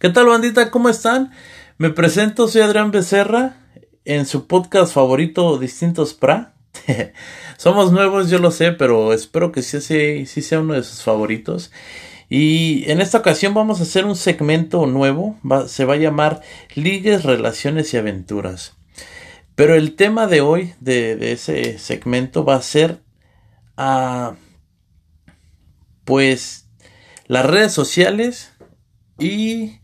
¿Qué tal bandita? ¿Cómo están? Me presento, soy Adrián Becerra en su podcast favorito Distintos Pra. Somos nuevos, yo lo sé, pero espero que sí, sea uno de sus favoritos. Y en esta ocasión vamos a hacer un segmento nuevo, se va a llamar Ligues, Relaciones y Aventuras. Pero el tema de hoy, de, ese segmento, va a ser, ah, pues, las redes sociales y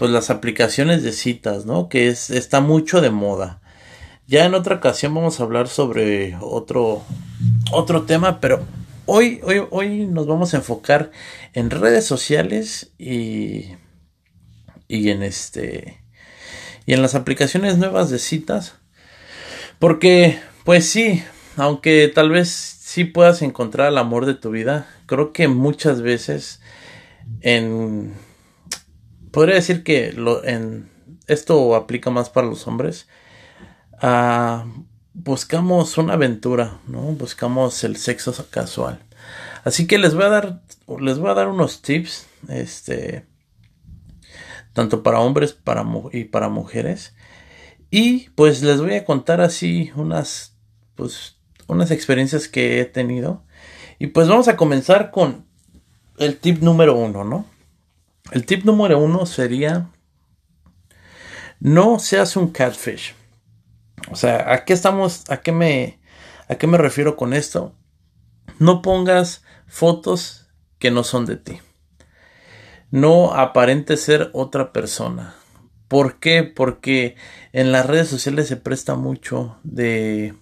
pues las aplicaciones de citas, ¿no? Que es, está mucho de moda. Ya en otra ocasión vamos a hablar sobre otro, otro tema, pero hoy, hoy, hoy nos vamos a enfocar en redes sociales y, y en este, y en las aplicaciones nuevas de citas. Porque, pues sí, aunque tal vez sí puedas encontrar el amor de tu vida, creo que muchas veces en podría decir que en, esto aplica más para los hombres. Ah, buscamos una aventura, ¿no? Buscamos el sexo casual. Así que les voy a dar, les voy a dar unos tips, este, tanto para hombres para, y para mujeres. Y pues les voy a contar así unas, pues, unas experiencias que he tenido. Y pues vamos a comenzar con el tip número uno, ¿no? El tip número uno sería no seas un catfish. O sea, ¿a qué estamos? ¿A qué me, a qué me refiero con esto? No pongas fotos que no son de ti. No aparente ser otra persona. ¿Por qué? Porque en las redes sociales se presta mucho de,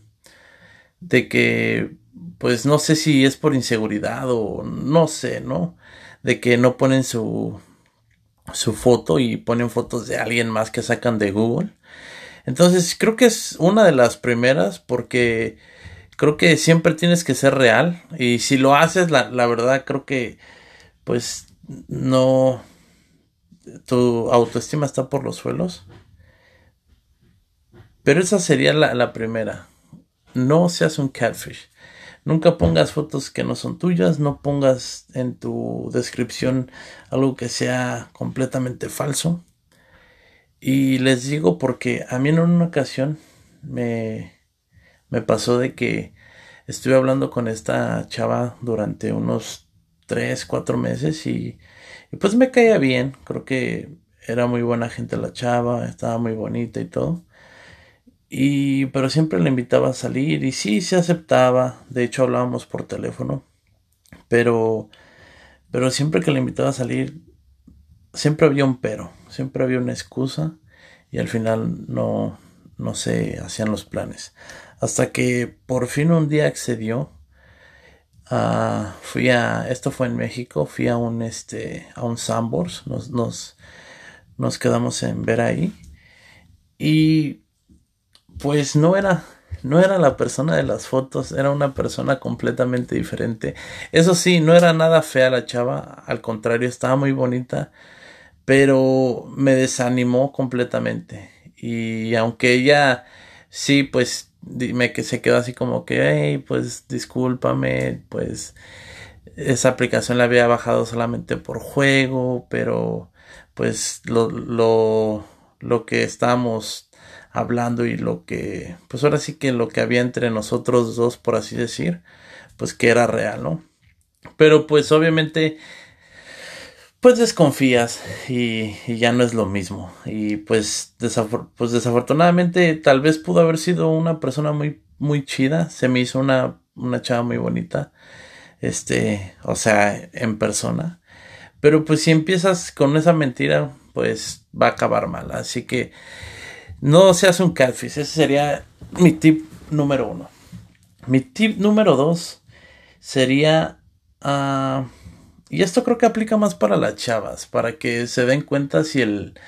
de que, pues no sé si es por inseguridad o no sé, ¿no? De que no ponen su, su foto y ponen fotos de alguien más que sacan de Google. Entonces creo que es una de las primeras porque creo que siempre tienes que ser real y si lo haces la, verdad creo que pues no tu autoestima está por los suelos. Pero esa sería la, la primera. No seas un catfish. Nunca pongas fotos que no son tuyas, no pongas en tu descripción algo que sea completamente falso. Y les digo porque a mí en una ocasión me, me pasó de que estuve hablando con esta chava durante unos 3, 4 meses y, y pues me caía bien, creo que era muy buena gente la chava, estaba muy bonita y todo. Y, pero siempre le invitaba a salir y sí, se aceptaba. De hecho, hablábamos por teléfono. Pero, pero siempre que le invitaba a salir, siempre había un pero, siempre había una excusa y al final no, no se hacían los planes. Hasta que por fin un día accedió. Uh, fui a, esto fue en México, fui a un, este, a un Sambors, nos, nos, nos quedamos en ver ahí. Y pues no era, no era la persona de las fotos, era una persona completamente diferente. Eso sí, no era nada fea la chava, al contrario, estaba muy bonita, pero me desanimó completamente. Y aunque ella sí, pues dime que se quedó así como que, hey, pues discúlpame, pues esa aplicación la había bajado solamente por juego, pero pues lo, lo, lo que estamos hablando y lo que, pues ahora sí que lo que había entre nosotros dos, por así decir, pues que era real, ¿no? Pero pues obviamente, pues desconfías y, ya no es lo mismo. Y pues, pues desafortunadamente tal vez pudo haber sido una persona muy, muy chida, se me hizo una, una chava muy bonita, este, o sea, en persona. Pero pues si empiezas con esa mentira, pues va a acabar mal. Así que no seas un catfish. Ese sería mi tip número uno. Mi tip número dos sería... Uh, y esto creo que aplica más para las chavas, para que se den cuenta si el,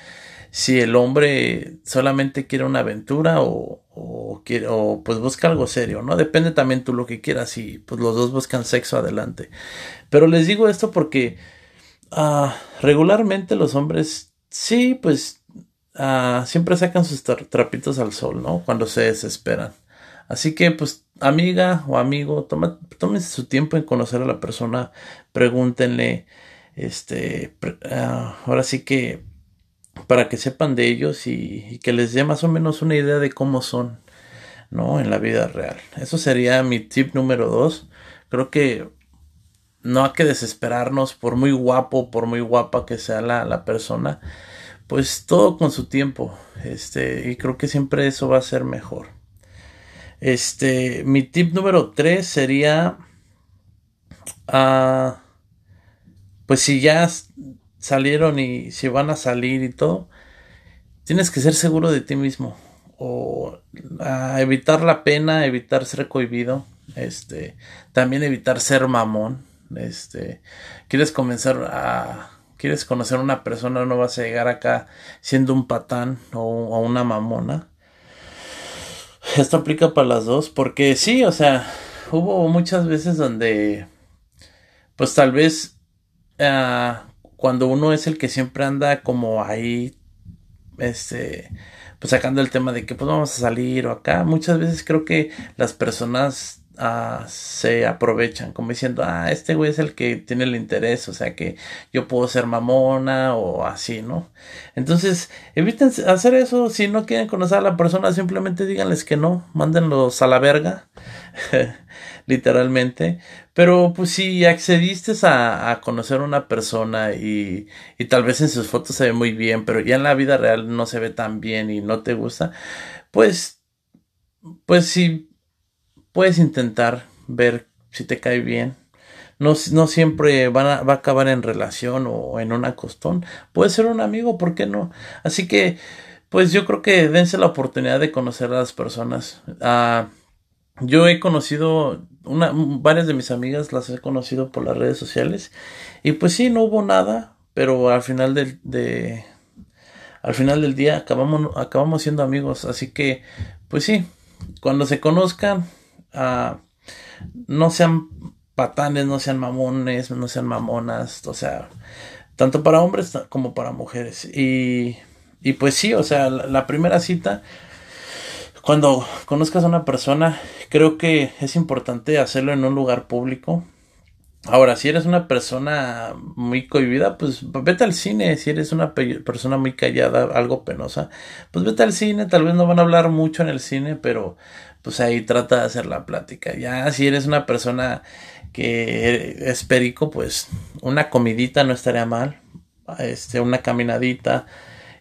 si el hombre solamente quiere una aventura o, o, quiere, o pues busca algo serio, ¿no? Depende también tú lo que quieras y pues los dos buscan sexo adelante. Pero les digo esto porque uh, regularmente los hombres sí, pues Ah, siempre sacan sus trapitos al sol, ¿no? Cuando se desesperan. Así que, pues, amiga o amigo, toma, tómense su tiempo en conocer a la persona, pregúntenle, este, ah, ahora sí que para que sepan de ellos y, que les dé más o menos una idea de cómo son, ¿no? En la vida real. Eso sería mi tip número dos. Creo que no hay que desesperarnos por muy guapo, por muy guapa que sea la, la persona. Pues todo con su tiempo. Este, y creo que siempre eso va a ser mejor. Este, mi tip número tres sería. Uh, pues si ya salieron y si van a salir y todo, tienes que ser seguro de ti mismo. O evitar la pena, evitar ser cohibido. Este, también evitar ser mamón. Este, quieres comenzar a quieres conocer a una persona, no vas a llegar acá siendo un patán o, una mamona. Esto aplica para las dos, porque sí, o sea, hubo muchas veces donde, pues tal vez, uh, cuando uno es el que siempre anda como ahí, este, pues sacando el tema de que pues vamos a salir o acá, muchas veces creo que las personas Se aprovechan, como diciendo, ah, este güey es el que tiene el interés, o sea que yo puedo ser mamona o así, ¿no? Entonces, eviten hacer eso, si no quieren conocer a la persona, simplemente díganles que no, mándenlos a la verga, literalmente, pero pues si accediste a, a, conocer a una persona y, y tal vez en sus fotos se ve muy bien, pero ya en la vida real no se ve tan bien y no te gusta, pues, pues si puedes intentar ver si te cae bien. No, no siempre va a acabar en relación o en una costón. Puede ser un amigo, ¿por qué no? Así que, pues yo creo que dense la oportunidad de conocer a las personas. Ah, yo he conocido, una, varias de mis amigas las he conocido por las redes sociales. Y pues sí, no hubo nada, pero al final del, de, al final del día acabamos, acabamos siendo amigos. Así que, pues sí, cuando se conozcan, no sean patanes, no sean mamones, no sean mamonas, o sea, tanto para hombres como para mujeres. Y, y pues sí, o sea, la, primera cita, cuando conozcas a una persona, creo que es importante hacerlo en un lugar público. Ahora, si eres una persona muy cohibida, pues vete al cine. Si eres una persona muy callada, algo penosa, pues vete al cine. Tal vez no van a hablar mucho en el cine, pero pues ahí trata de hacer la plática. Ya si eres una persona que es perico, pues una comidita no estaría mal, este, una caminadita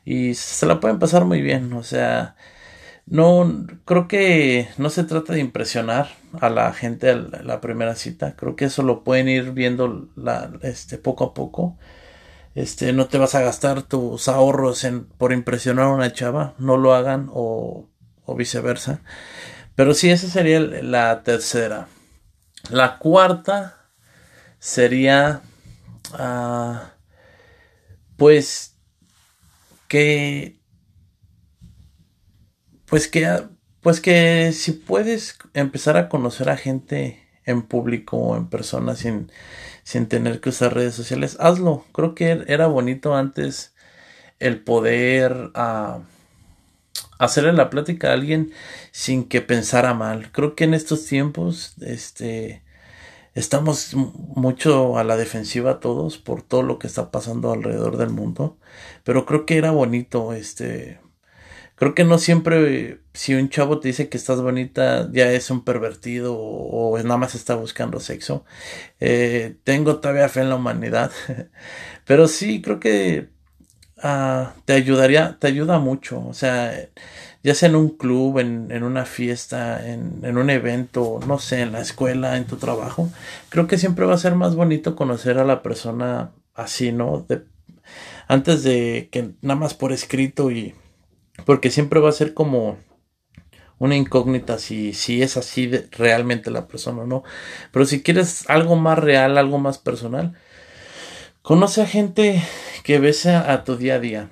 y se la pueden pasar muy bien, o sea, no creo que no se trata de impresionar a la gente a la, primera cita, creo que eso lo pueden ir viendo la, este, poco a poco. Este, no te vas a gastar tus ahorros en, por impresionar a una chava, no lo hagan o, o viceversa. Pero sí, esa sería la tercera. La cuarta sería, ah, pues, que, pues que, pues que si puedes empezar a conocer a gente en público o en persona sin, sin tener que usar redes sociales, hazlo. Creo que era bonito antes el poder... Uh, hacerle la plática a alguien sin que pensara mal. Creo que en estos tiempos, este, estamos mucho a la defensiva todos por todo lo que está pasando alrededor del mundo. Pero creo que era bonito, este, creo que no siempre si un chavo te dice que estás bonita ya es un pervertido o, nada más está buscando sexo. Eh, tengo todavía fe en la humanidad. Pero sí, creo que Ah, te ayudaría, te ayuda mucho, o sea, ya sea en un club, en, en una fiesta, en, en, un evento, no sé, en la escuela, en tu trabajo, creo que siempre va a ser más bonito conocer a la persona así, ¿no? Antes de que nada más por escrito y porque siempre va a ser como una incógnita si, si es así realmente la persona o no. Pero si quieres algo más real, algo más personal, Conoce a gente que ves a, tu día a día.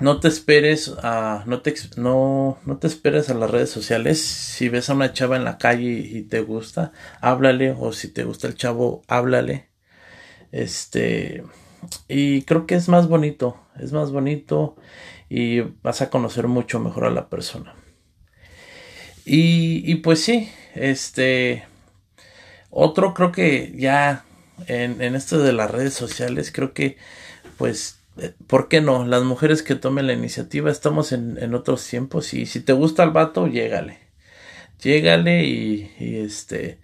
No te esperes a no te no, no te esperes a las redes sociales. Si ves a una chava en la calle y te gusta, háblale o si te gusta el chavo, háblale. Este y creo que es más bonito, es más bonito y vas a conocer mucho mejor a la persona. Y, y pues sí, este otro creo que ya en, en esto de las redes sociales, creo que pues eh, ¿por qué no? Las mujeres que tomen la iniciativa, estamos en, en otros tiempos y si te gusta el vato, llégale. Llégale y, y este,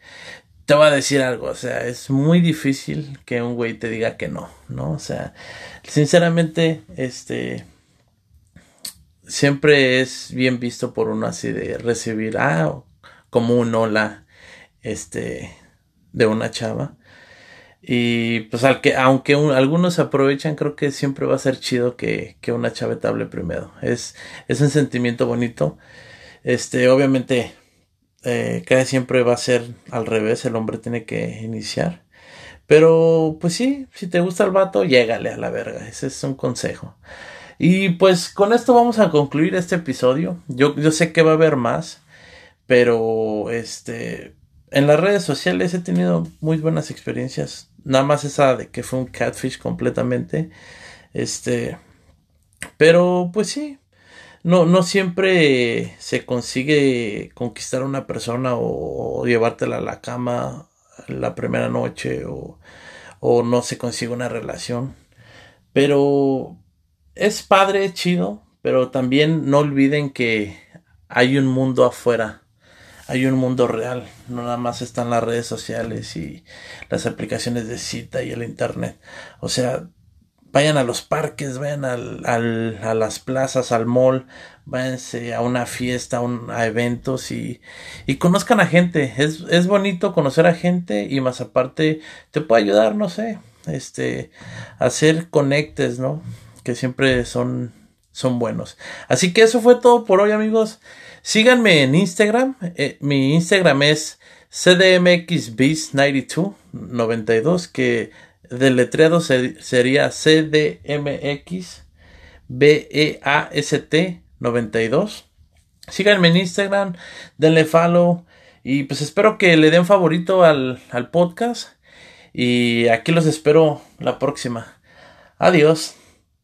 te voy a decir algo, o sea, es muy difícil que un güey te diga que no, ¿no? O sea, sinceramente, este, siempre es bien visto por uno así de recibir, ah, como un hola, este, de una chava. Y pues al que, aunque algunos aprovechan, creo que siempre va a ser chido que, que una chava te hable primero. Es, es un sentimiento bonito. Este, obviamente, eh, casi siempre va a ser al revés, el hombre tiene que iniciar. Pero, pues sí, si te gusta el vato, llégale a la verga. Ese es un consejo. Y pues con esto vamos a concluir este episodio. Yo, yo sé que va a haber más, pero este, en las redes sociales he tenido muy buenas experiencias. Nada más esa de que fue un catfish completamente. Este, pero pues sí, no, no siempre se consigue conquistar a una persona o, llevártela a la cama la primera noche o, o no se consigue una relación. Pero es padre, chido, pero también no olviden que hay un mundo afuera, hay un mundo real, no nada más están las redes sociales y las aplicaciones de cita y el internet. O sea, vayan a los parques, vayan al, a las plazas, al mall, váyanse a una fiesta, a, eventos y, y, conozcan a gente. Es, es bonito conocer a gente y más aparte te puede ayudar, no sé, este, a hacer conectes, ¿no? que siempre son, son buenos. Así que eso fue todo por hoy, amigos. Síganme en Instagram. Eh, mi Instagram es cdmxbeast92 92 que deletreado sería cdmx e 92. Síganme en Instagram, denle follow y pues espero que le den favorito al, al podcast y aquí los espero la próxima. Adiós.